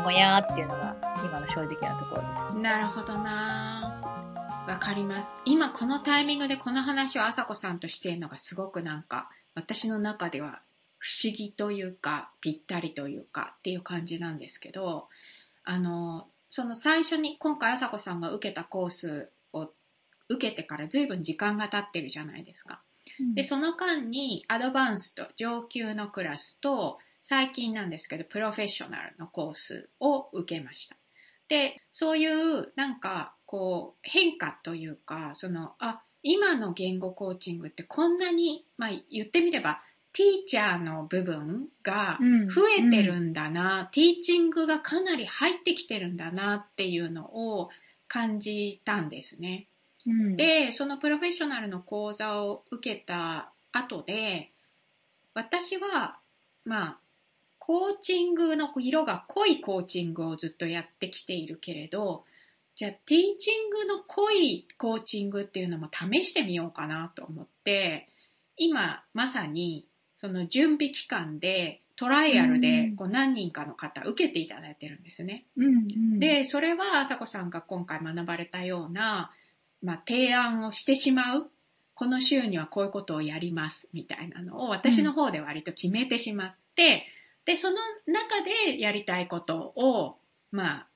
やもやっていうのが今の正直なところです。なるほどなわかります。今このタイミングでこの話を朝子さんとしているのがすごくなんか私の中では不思議というかぴったりというかっていう感じなんですけど、あの、その最初に今回朝子さんが受けたコースを受けてから随分時間が経ってるじゃないですか。で、その間にアドバンスと上級のクラスと最近なんですけど、プロフェッショナルのコースを受けました。で、そういうなんかこう変化というか、その、あ、今の言語コーチングってこんなに、まあ言ってみれば、ティーチャーの部分が増えてるんだな、ティーチングがかなり入ってきてるんだなっていうのを感じたんですね。うん、で、そのプロフェッショナルの講座を受けた後で、私は、まあ、コーチングの色が濃いコーチングをずっとやってきているけれど、じゃあティーチングの濃いコーチングっていうのも試してみようかなと思って、今まさにその準備期間でトライアルでこう何人かの方受けていただいてるんですね。うんうん、で、それは朝子さんが今回学ばれたような、まあ、提案をしてしまう。この週にはこういうことをやりますみたいなのを私の方で割と決めてしまって、で、その中でやりたいことを、まあ、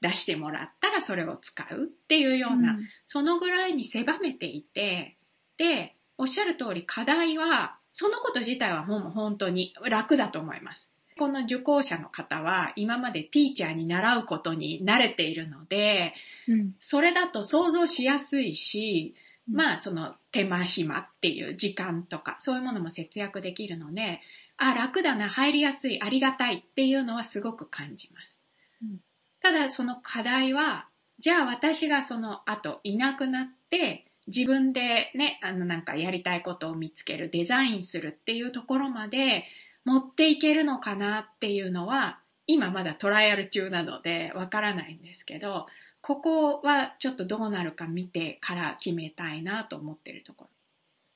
出してもらったらそれを使うっていうような、うん。そのぐらいに狭めていて、で、おっしゃる通り課題は、そのこと自体はもう本当に楽だと思います。この受講者の方は今までティーチャーに習うことに慣れているので、うん。それだと想像しやすいし、うん。まあその手間暇っていう時間とかそういうものも節約できるので、あ、楽だな、入りやすい、ありがたいっていうのはすごく感じます。うんただその課題は、じゃあ私がその後いなくなって、自分でね、あのなんかやりたいことを見つける、デザインするっていうところまで持っていけるのかなっていうのは、今まだトライアル中なのでわからないんですけど、ここはちょっとどうなるか見てから決めたいなと思ってるところ。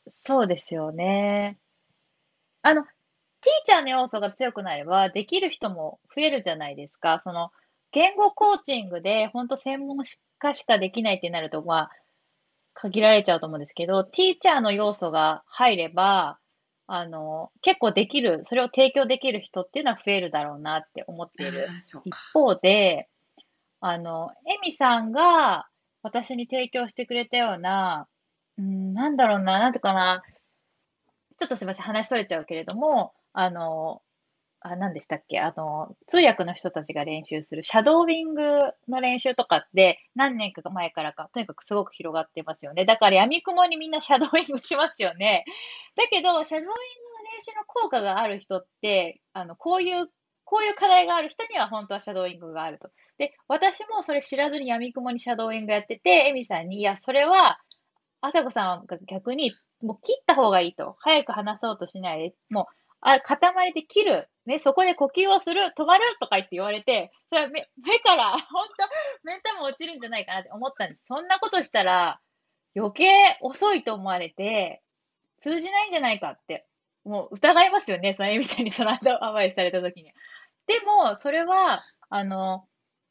そうですよね。あの、ーチャーの要素が強くなれば、できる人も増えるじゃないですか。その、言語コーチングで、本当専門家しかできないってなると、まあ、限られちゃうと思うんですけど、ティーチャーの要素が入れば、あの、結構できる、それを提供できる人っていうのは増えるだろうなって思っている。一か。方で、あの、エミさんが私に提供してくれたような、うん、なんだろうな、なんてかな、ちょっとすみません、話それちゃうけれども、あの、あ、何でしたっけ？あの、通訳の人たちが練習するシャドーウィングの練習とかって何年か前からか、とにかくすごく広がってますよね。だから闇雲にみんなシャドーウィングしますよね。だけど、シャドーウィングの練習の効果がある人って、あの、こういう、こういう課題がある人には本当はシャドーウィングがあると。で、私もそれ知らずに闇雲にシャドーウィングやってて、エミさんに、いや、それは、朝子さんが逆に、もう切った方がいいと。早く話そうとしないで、もう、あ、塊で切る。ね、そこで呼吸をする、止まるとか言って言われて、それ目目から、本当目ん玉落ちるんじゃないかなって思ったんです。そんなことしたら、余計遅いと思われて、通じないんじゃないかって、もう疑いますよね、そのエミさんにその後アドバイスされた時に。でも、それは、あの、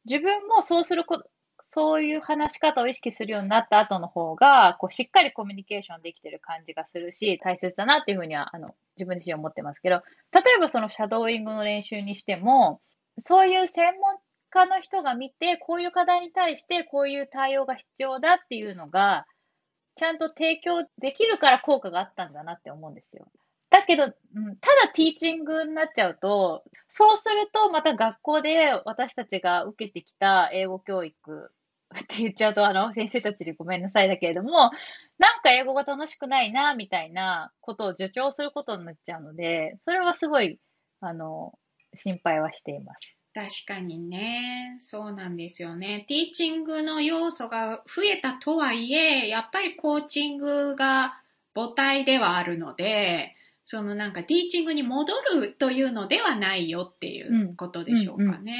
自分もそうすること、そういう話し方を意識するようになった後の方が、こう、しっかりコミュニケーションできてる感じがするし、大切だなっていうふうには、あの、自分自身思ってますけど、例えばそのシャドーイングの練習にしても、そういう専門家の人が見て、こういう課題に対してこういう対応が必要だっていうのが、ちゃんと提供できるから効果があったんだなって思うんですよ。だけど、うんただティーチングになっちゃうと、そうするとまた学校で私たちが受けてきた英語教育 って言っちゃうと、あの、先生たちにごめんなさいだけれども、なんか英語が楽しくないな、みたいなことを助長することになっちゃうので、それはすごい、あの、心配はしています。確かにね、そうなんですよね。ティーチングの要素が増えたとはいえ、やっぱりコーチングが母体ではあるので、そのなんかティーチングに戻るというのではないよっていうことでしょうかね。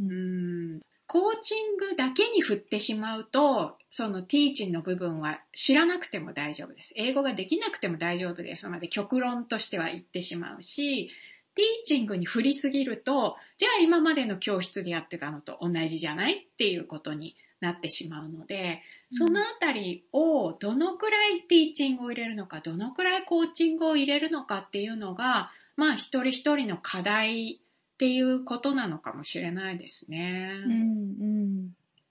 うんコーチングだけに振ってしまうと、そのティーチンの部分は知らなくても大丈夫です。英語ができなくても大丈夫ですまで極論としては言ってしまうし、ティーチングに振りすぎると、じゃあ今までの教室でやってたのと同じじゃないっていうことになってしまうので、そのあたりをどのくらいティーチングを入れるのか、どのくらいコーチングを入れるのかっていうのが、まあ一人一人の課題っていうことなのかもしれないですね。うんうん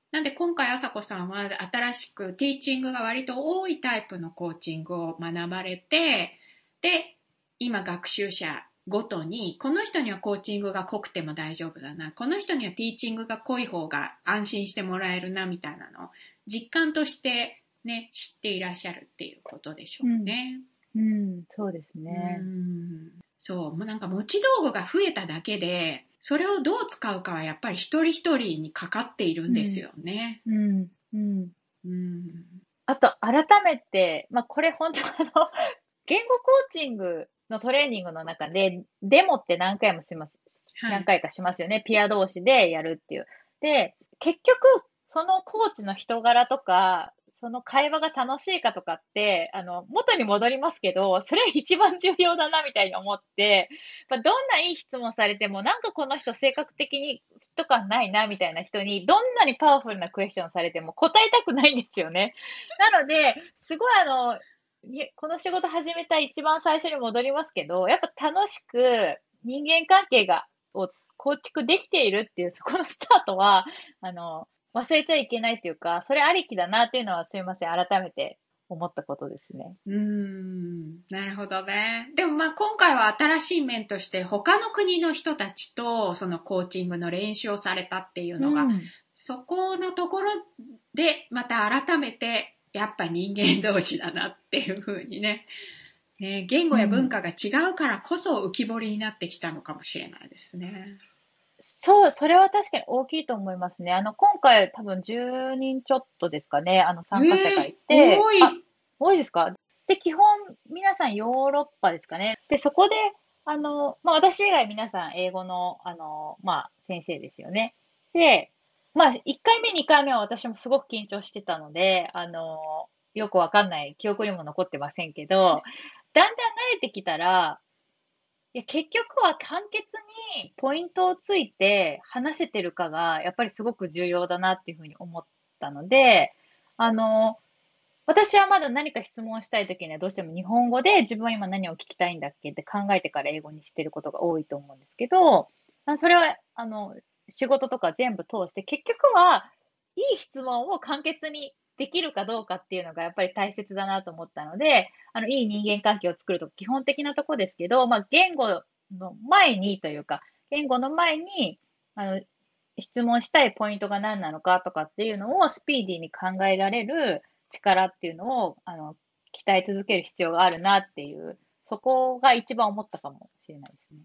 なんで今回、あさこさんは新しくティーチングが割と多いタイプのコーチングを学ばれて、で、今学習者ごとに、この人にはコーチングが濃くても大丈夫だな、この人にはティーチングが濃い方が安心してもらえるな、みたいなのを実感としてね、知っていらっしゃるっていうことでしょうね。うん、そうですねう。んそう、もうなんか持ち道具が増えただけで、それをどう使うかはやっぱり一人一人にかかっているんですよね。うんうんうん。あと、改めて、まあ、これ本当あの、言語コーチングのトレーニングの中で、デモって何回もします、はい何回かしますよね。ピア同士でやるっていう。で、結局、そのコーチの人柄とか、その会話が楽しいかとかって、あの、元に戻りますけど、それ一番重要だなみたいに思って、まあ、どんないい質問されても、なんかこの人性格的にフィット感ないなみたいな人に、どんなにパワフルなクエスチョンされても答えたくないんですよね。なので、すごいあの、この仕事始めた一番最初に戻りますけど、やっぱ楽しく人間関係が、を構築できているっていう、そこのスタートは、あの、忘れちゃいけないっていうか、それありきだなっていうのはすいません、改めて思ったことですね。うーん、なるほどね。でもまあ今回は新しい面として他の国の人たちとそのコーチングの練習をされたっていうのが、うんそこのところでまた改めてやっぱ人間同士だなっていうふうにね。ね、言語や文化が違うからこそ浮き彫りになってきたのかもしれないですね。そう、それは確かに大きいと思いますね。あの、今回多分10人ちょっとですかね、あの参加者がいて、えー多いあ多いですか？で、基本皆さんヨーロッパですかね。で、そこで、あの、まあ私以外皆さん英語の、あの、まあ先生ですよね。で、まあ1回目、2回目は私もすごく緊張してたので、あの、よくわかんない記憶にも残ってませんけど、だんだん慣れてきたら、いや、結局は簡潔にポイントをついて話せてるかが、やっぱりすごく重要だなっていうふうに思ったので、あの、私はまだ何か質問したいときにはどうしても日本語で自分は今何を聞きたいんだっけって考えてから英語にしてることが多いと思うんですけど、それは、あの、仕事とか全部通して、結局は、いい質問を簡潔にできるかどうかっていうのがやっぱり大切だなと思ったので、あの、いい人間関係を作ると基本的なとこですけど、まあ、言語の前にというか、言語の前に、あの、質問したいポイントが何なのかとかっていうのをスピーディーに考えられる力っていうのを、あの、鍛え続ける必要があるなっていう、そこが一番思ったかもしれないですね。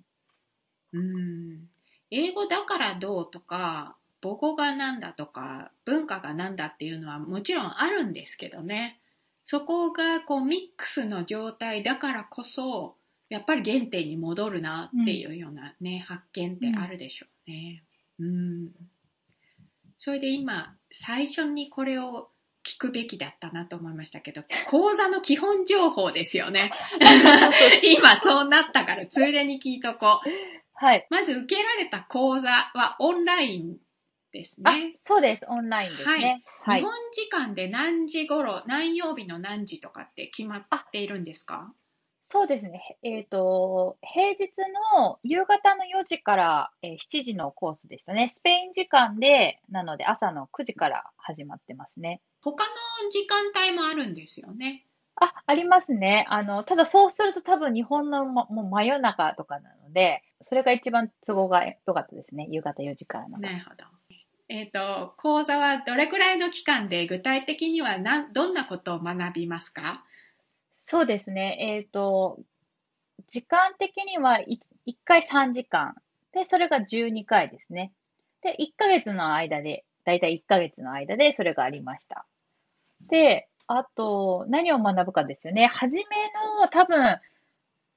うん。英語だからどうとか、母語がなんだとか、文化がなんだっていうのはもちろんあるんですけどね。そこがこうミックスの状態だからこそ、やっぱり原点に戻るなっていうようなね、発見ってあるでしょうね。うん。それで今、最初にこれを聞くべきだったなと思いましたけど、講座の基本情報ですよね。今そうなったから、ついでに聞いとこう。はい。まず受けられた講座はオンラインですあね。、そうです。オンラインですね。はい。日本時間で何時頃、何曜日の何時とかって決まっているんですか？そうですね。えっと、平日の夕方の4時から、えー7時のコースでしたね。スペイン時間で、なので朝の9時から始まってますね。他の時間帯もあるんですよね。あ、ありますね。あの、ただそうすると多分日本の、ま、もう真夜中とかなので、それが一番都合が良かったですね。夕方4時からの。なるほど。えっ、と、講座はどれくらいの期間で具体的には何どんなことを学びますか？そうですね。えっと、時間的には 1, 回3時間。で、それが12回ですね。で、1ヶ月の間で、だいたい1ヶ月の間でそれがありました。で、あと、何を学ぶかですよね。初めの多分、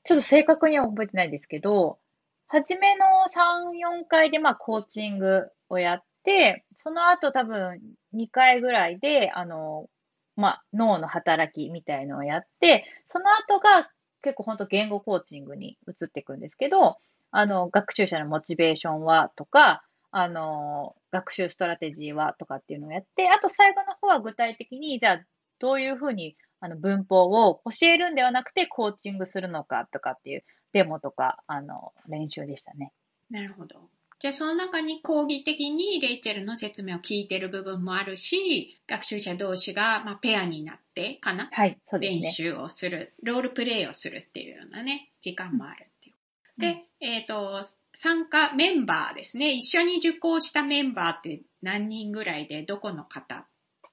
ちょっと正確には覚えてないですけど、初めの3、4回でまあコーチングをやって、その後多分2回ぐらいで、あの、まあ、脳の働きみたいのをやって、その後が結構本当言語コーチングに移っていくんですけど、あの、学習者のモチベーションはとか、あの、学習ストラテジーはとかっていうのをやって、あと最後の方は具体的に、じゃあ、どういうふうにあの文法を教えるんではなくてコーチングするのかとかっていうデモとか、あの、練習でしたね。なるほど。じゃあその中に講義的にレイチェルの説明を聞いてる部分もあるし、学習者同士が、まあ、ペアになってかなはい、そうですね。練習をする、ロールプレイをするっていうようなね、時間もあるっていう。うん、で、えっ、ー、と、参加メンバーですね。一緒に受講したメンバーって何人ぐらいで、どこの方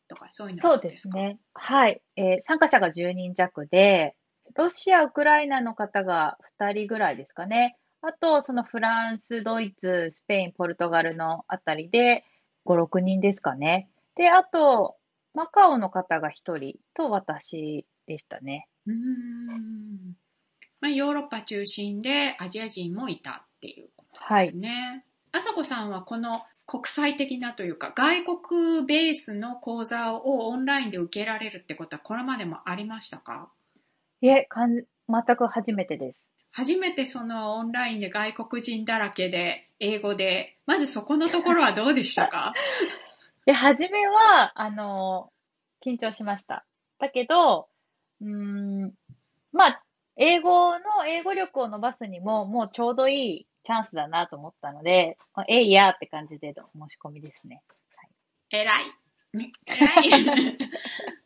とかそういうのそうですね。はい、えー、参加者が10人弱で、ロシア、ウクライナの方が2人ぐらいですかね。あと、そのフランス、ドイツ、スペイン、ポルトガルのあたりで5、6人ですかね。で、あと、マカオの方が1人と私でしたね。うん。まあ、ヨーロッパ中心でアジア人もいたっていうことですね。はい。あさこさんはこの国際的なというか、外国ベースの講座をオンラインで受けられるってことはこれまでもありましたか？いえ、全く初めてです。初めてそのオンラインで外国人だらけで、英語で、まずそこのところはどうでしたか？で、初めは、あの、緊張しました。だけど、うん、まあ、英語の英語力を伸ばすにも、もうちょうどいいチャンスだなと思ったので、えいやって感じでの申し込みですね。はい、偉い。偉い。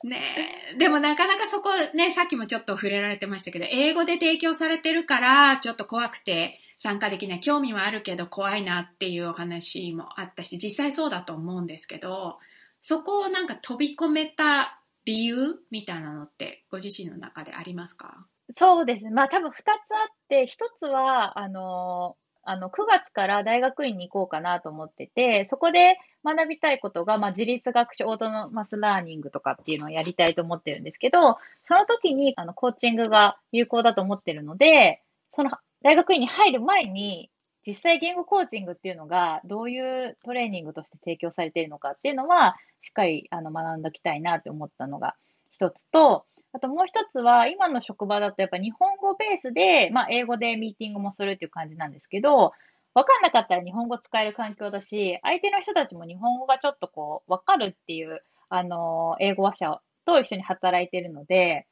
ねでもなかなかそこね、さっきもちょっと触れられてましたけど、英語で提供されてるから、ちょっと怖くて参加できない。興味はあるけど怖いなっていうお話もあったし、実際そうだと思うんですけど、そこをなんか飛び込めた理由みたいなのってご自身の中でありますか？そうですね。まあ多分二つあって、一つは、あの、あの、9月から大学院に行こうかなと思ってて、そこで学びたいことが、まあ、自立学習オートノマスラーニングとかっていうのをやりたいと思ってるんですけど、その時に、あの、コーチングが有効だと思ってるので、その大学院に入る前に、実際言語コーチングっていうのが、どういうトレーニングとして提供されているのかっていうのは、しっかりあの学んでおきたいなって思ったのが一つと、あともう一つは、今の職場だとやっぱ日本語ベースで、まあ英語でミーティングもするっていう感じなんですけど、わかんなかったら日本語使える環境だし、相手の人たちも日本語がちょっとこう、わかるっていう、あの、英語話者と一緒に働いてるので、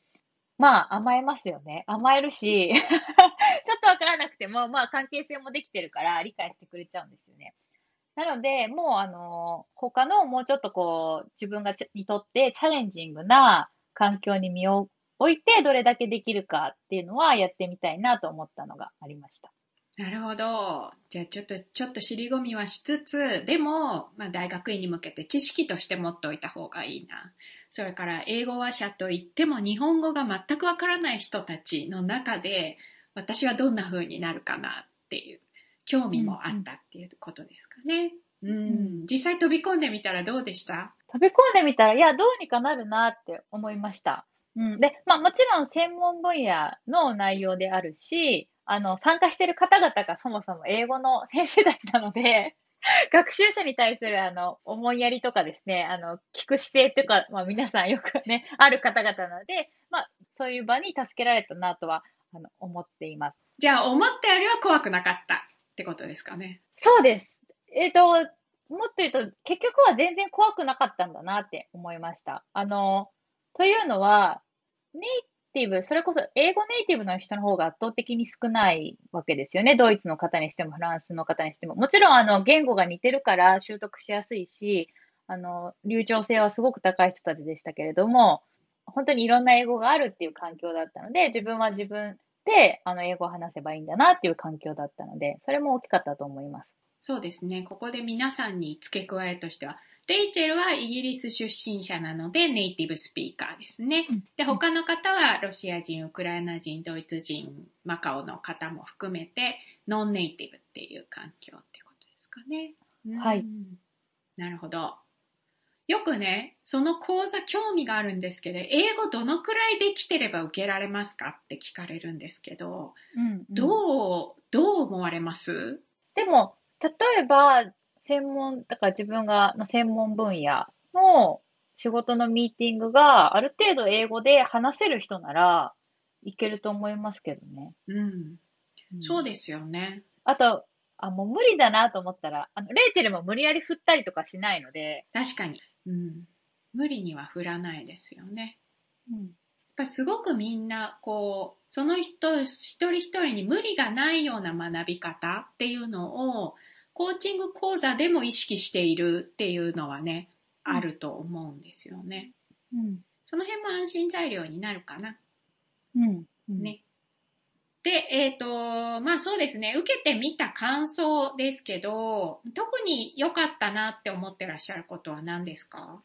まあ甘えますよね。甘えるし、ちょっとわからなくても、まあ関係性もできてるから理解してくれちゃうんですよね。なので、もうあの、他のもうちょっとこう、自分がにとってチャレンジングな環境に身を置いてどれだけできるかっていうのはやってみたいなと思ったのがありました。なるほど。じゃあちょっと、ちょっと尻込みはしつつ、でも、まあ大学院に向けて知識として持っておいた方がいいな。それから英語話者といっても日本語が全くわからない人たちの中で、私はどんな風になるかなっていう興味もあったっていうことですかね。うん、うん、実際飛び込んでみたらどうでした？飛び込んでみたら、いや、どうにかなるなって思いました。うん。で、まあもちろん専門分野の内容であるし、あの、参加している方々がそもそも英語の先生たちなので、学習者に対するあの、思いやりとかですね、あの、聞く姿勢とか、まあ皆さんよくね、ある方々なので、まあそういう場に助けられたなとは、あの、思っています。じゃあ、思ったよりは怖くなかったってことですかね。そうです。えっ、ー、と、もっと言うと、結局は全然怖くなかったんだなって思いました。あの、というのは、ネイティブ、それこそ英語ネイティブの人の方が圧倒的に少ないわけですよね。ドイツの方にしても、フランスの方にしても。もちろん、あの、言語が似てるから習得しやすいし、あの、流暢性はすごく高い人たちでしたけれども、本当にいろんな英語があるっていう環境だったので、自分は自分で、あの、英語を話せばいいんだなっていう環境だったので、それも大きかったと思います。そうですね。ここで皆さんに付け加えとしては、レイチェルはイギリス出身者なのでネイティブスピーカーですね。で、他の方はロシア人、ウクライナ人、ドイツ人、マカオの方も含めてノンネイティブっていう環境ってことですかね。はい。なるほど。よくね、その講座興味があるんですけど、英語どのくらいできてれば受けられますかって聞かれるんですけど、うんうん、どう、どう思われます？でも、例えば、専門、だから自分がの専門分野の仕事のミーティングがある程度英語で話せる人ならいけると思いますけどね。うん。そうですよね。あと、あ、もう無理だなと思ったら、あの、レイチェルも無理やり振ったりとかしないので、確かに。うん。無理には振らないですよね。うん、ぱりすごくみんな、こう、その人一人一人に無理がないような学び方っていうのを、コーチング講座でも意識しているっていうのはね、うんあると思うんですよね。うん、その辺も安心材料になるかな。うん、うん。ね。で、えっ、と、まあそうですね、受けてみた感想ですけど、特に良かったなって思ってらっしゃることは何ですか？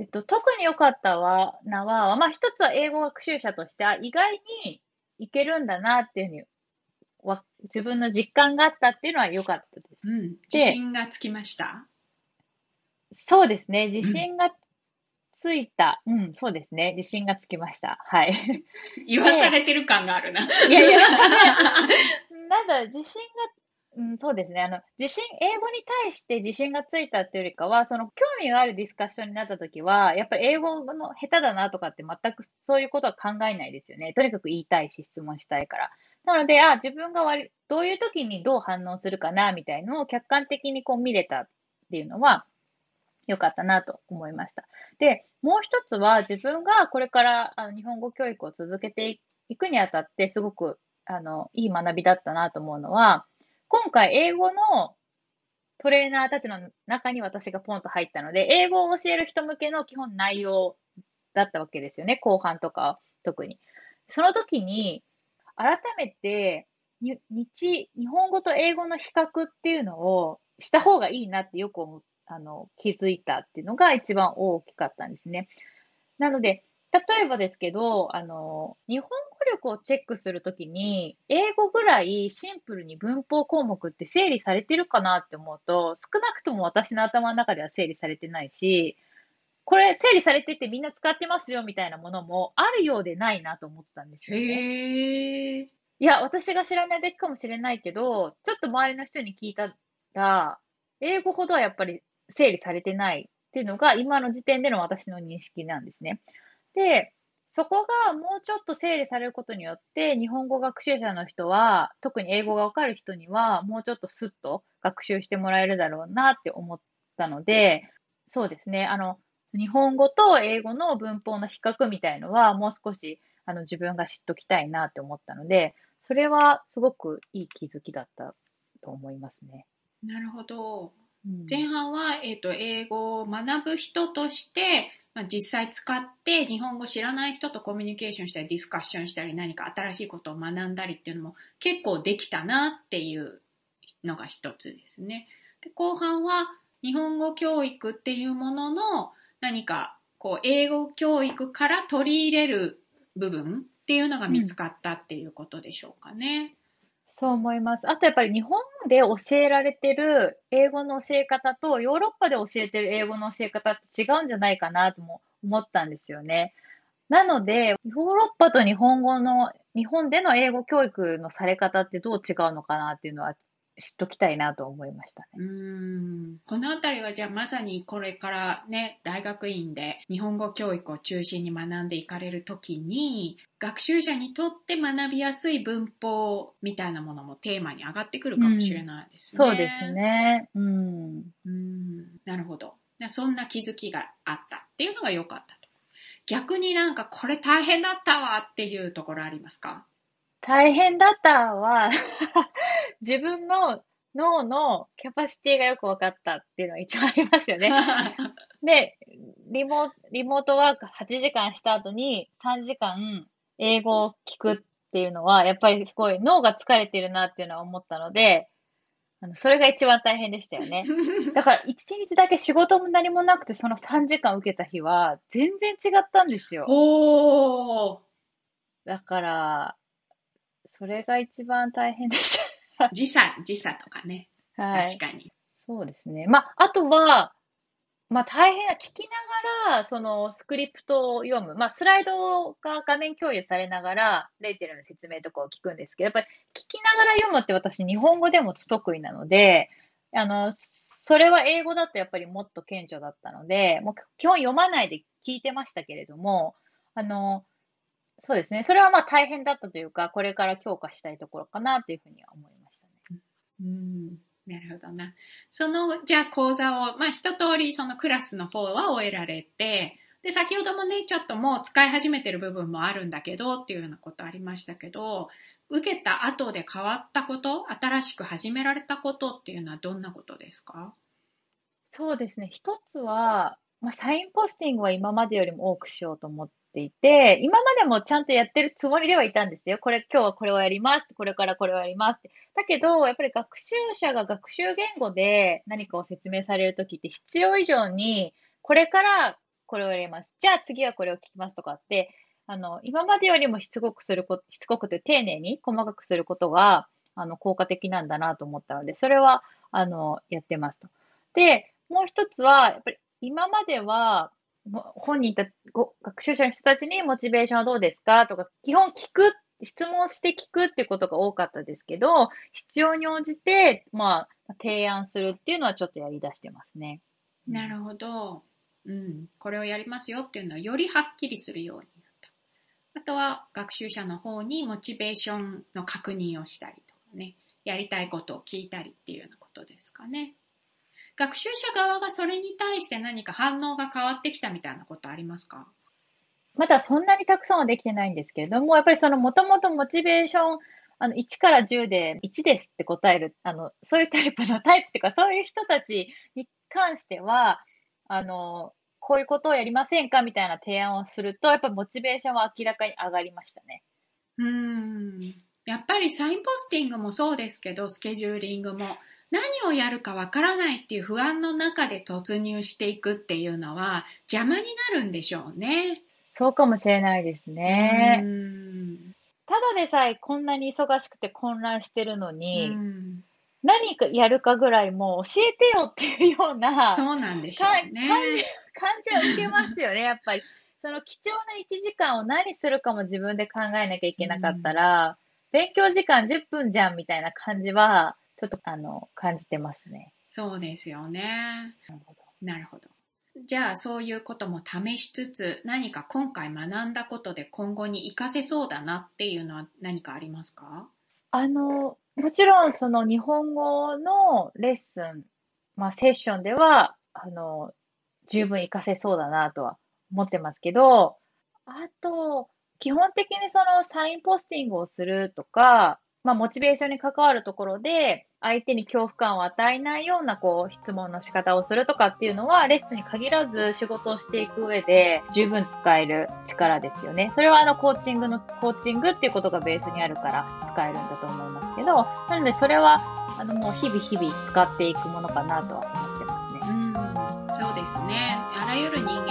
えっと、特に良かったは、なは、まあ一つは英語学習者として、あ意外にいけるんだなっていうふうに、わ自分の実感があったっていうのは良かったです。うん。自信がつきました？そうですね。自信がついた。うん、そうですね。自信がつきました。はい。言わされてる感があるな。いやいや、なん だ、自信が、うん、そうですね。あの、自信、英語に対して自信がついたっていうよりかは、その興味があるディスカッションになった時は、やっぱり英語の下手だなとかって全くそういうことは考えないですよね。とにかく言いたいし、質問したいから。なので、あ、自分が割、どういう時にどう反応するかな、みたいのを客観的にこう見れたっていうのは、良かったなと思いました。で、もう一つは自分がこれからあの日本語教育を続けていくにあたってすごくあのいい学びだったなと思うのは、今回英語のトレーナーたちの中に私がポンと入ったので、英語を教える人向けの基本内容だったわけですよね。後半とか特に。その時に改めて日日本語と英語の比較っていうのをした方がいいなってよく思あの、気づいたっていうのが一番大きかったんですね。なので、例えばですけど、あの、日本語力をチェックするときに、英語ぐらいシンプルに文法項目って整理されてるかなって思うと、少なくとも私の頭の中では整理されてないし、これ整理されててみんな使ってますよみたいなものもあるようでないなと思ったんですよね。いや、私が知らないだけかもしれないけど、ちょっと周りの人に聞いたら、英語ほどはやっぱり整理されてないっていうのが今の時点での私の認識なんですね。で、そこがもうちょっと整理されることによって、日本語学習者の人は、特に英語がわかる人には、もうちょっとスッと学習してもらえるだろうなって思ったので、そうですね、あの、日本語と英語の文法の比較みたいのは、もう少しあの自分が知っときたいなって思ったので、それはすごくいい気づきだったと思いますね。なるほど。うん前半は、えっ、と、英語を学ぶ人として、まあ、実際使って日本語知らない人とコミュニケーションしたりディスカッションしたり何か新しいことを学んだりっていうのも結構できたなっていうのが一つですね。で後半は日本語教育っていうものの何かこう英語教育から取り入れる部分っていうのが見つかったっていうことでしょうかね。そう思います。あとやっぱり日本で教えられてる英語の教え方とヨーロッパで教えてる英語の教え方って違うんじゃないかなとも思ったんですよね。なので、ヨーロッパと日本語の、日本での英語教育のされ方ってどう違うのかなっていうのは知っときたいなと思いましたね。うーんこのあたりはじゃあまさにこれからね、大学院で日本語教育を中心に学んでいかれるときに、学習者にとって学びやすい文法みたいなものもテーマに上がってくるかもしれないですね。そうです。ね。うん。うーん、なるほど。でそんな気づきがあったっていうのが良かったと。逆になんかこれ大変だったわっていうところありますか？大変だったは、自分の脳のキャパシティがよく分かったっていうのが一番ありますよね。で、リモ、リモートワーク8時間した後に3時間英語を聞くっていうのは、やっぱりすごい脳が疲れてるなっていうのは思ったので、あの、それが一番大変でしたよね。だから1日だけ仕事も何もなくてその3時間受けた日は全然違ったんですよ。おーだから、それが一番大変でした。時差、時差とかね。はい。確かに。そうですね。まあ、あとは、まあ大変な、聞きながら、そのスクリプトを読む。まあ、スライドが画面共有されながら、レイチェルの説明とかを聞くんですけど、やっぱり聞きながら読むって私、日本語でも不得意なので、あの、それは英語だとやっぱりもっと顕著だったので、もう基本読まないで聞いてましたけれども、あの、そうですね。それはまあ大変だったというか、これから強化したいところかなというふうには思いましたね。うん。なるほどな。その、じゃあ講座を、まあ一通りそのクラスの方は終えられて、で、先ほどもね、ちょっともう使い始めてる部分もあるんだけどっていうようなことありましたけど、受けた後で変わったこと、新しく始められたことっていうのはどんなことですか？そうですね。一つは、まあ、サインポスティングは今までよりも多くしようと思っていて、今までもちゃんとやってるつもりではいたんですよ。これ、今日はこれをやります。これからこれをやります。だけど、やっぱり学習者が学習言語で何かを説明されるときって必要以上に、これからこれをやります。じゃあ次はこれを聞きますとかって、あの、今までよりもしつこくすること、しつこくて丁寧に細かくすることが、あの、効果的なんだなと思ったので、それは、あの、やってますと。で、もう一つは、やっぱり今までは、本人た、ご学習者の人たちにモチベーションはどうですかとか、基本聞く、質問して聞くっていうことが多かったですけど、必要に応じて、まあ、提案するっていうのはちょっとやり出してますね。なるほど。うん。これをやりますよっていうのはよりはっきりするようになった。あとは学習者の方にモチベーションの確認をしたりとかね。やりたいことを聞いたりっていうようなことですかね。学習者側がそれに対して何か反応が変わってきたみたいなことありますか？まだそんなにたくさんはできてないんですけれども、やっぱりそのもともとモチベーション、あの、1から10で1ですって答える、あの、そういうタイプのタイプっていうか、そういう人たちに関しては、あの、こういうことをやりませんかみたいな提案をすると、やっぱりモチベーションは明らかに上がりましたね。うーん。やっぱりサインポスティングもそうですけど、スケジューリングも何をやるかわからないっていう不安の中で突入していくっていうのは邪魔になるんでしょうね。そうかもしれないですね。ただでさえこんなに忙しくて混乱してるのうに、ん何かやるかぐらいもう教えてよっていうような、そうなんでしょかうね。感じ、感じは受けますよね、やっぱり。その貴重な1時間を何するかも自分で考えなきゃいけなかったら、勉強時間10分じゃんみたいな感じは、ちょっと、あの、感じてますね。そうですよね。なるほど。なるほど。じゃあそういうことも試しつつ何か今回学んだことで今後に活かせそうだなっていうのは何かありますか？あの、もちろんその日本語のレッスン、まあセッションでは、あの、十分活かせそうだなとは思ってますけど、あと、基本的にそのサインポスティングをするとか、まあモチベーションに関わるところで、相手に恐怖感を与えないようなこう質問の仕方をするとかっていうのは、レッスンに限らず仕事をしていく上で十分使える力ですよね。それはあのコーチングの、コーチングっていうことがベースにあるから使えるんだと思いますけど、なのでそれはあのもう日々日々使っていくものかなとは思ってますね。うん、そうですね。あらゆる人間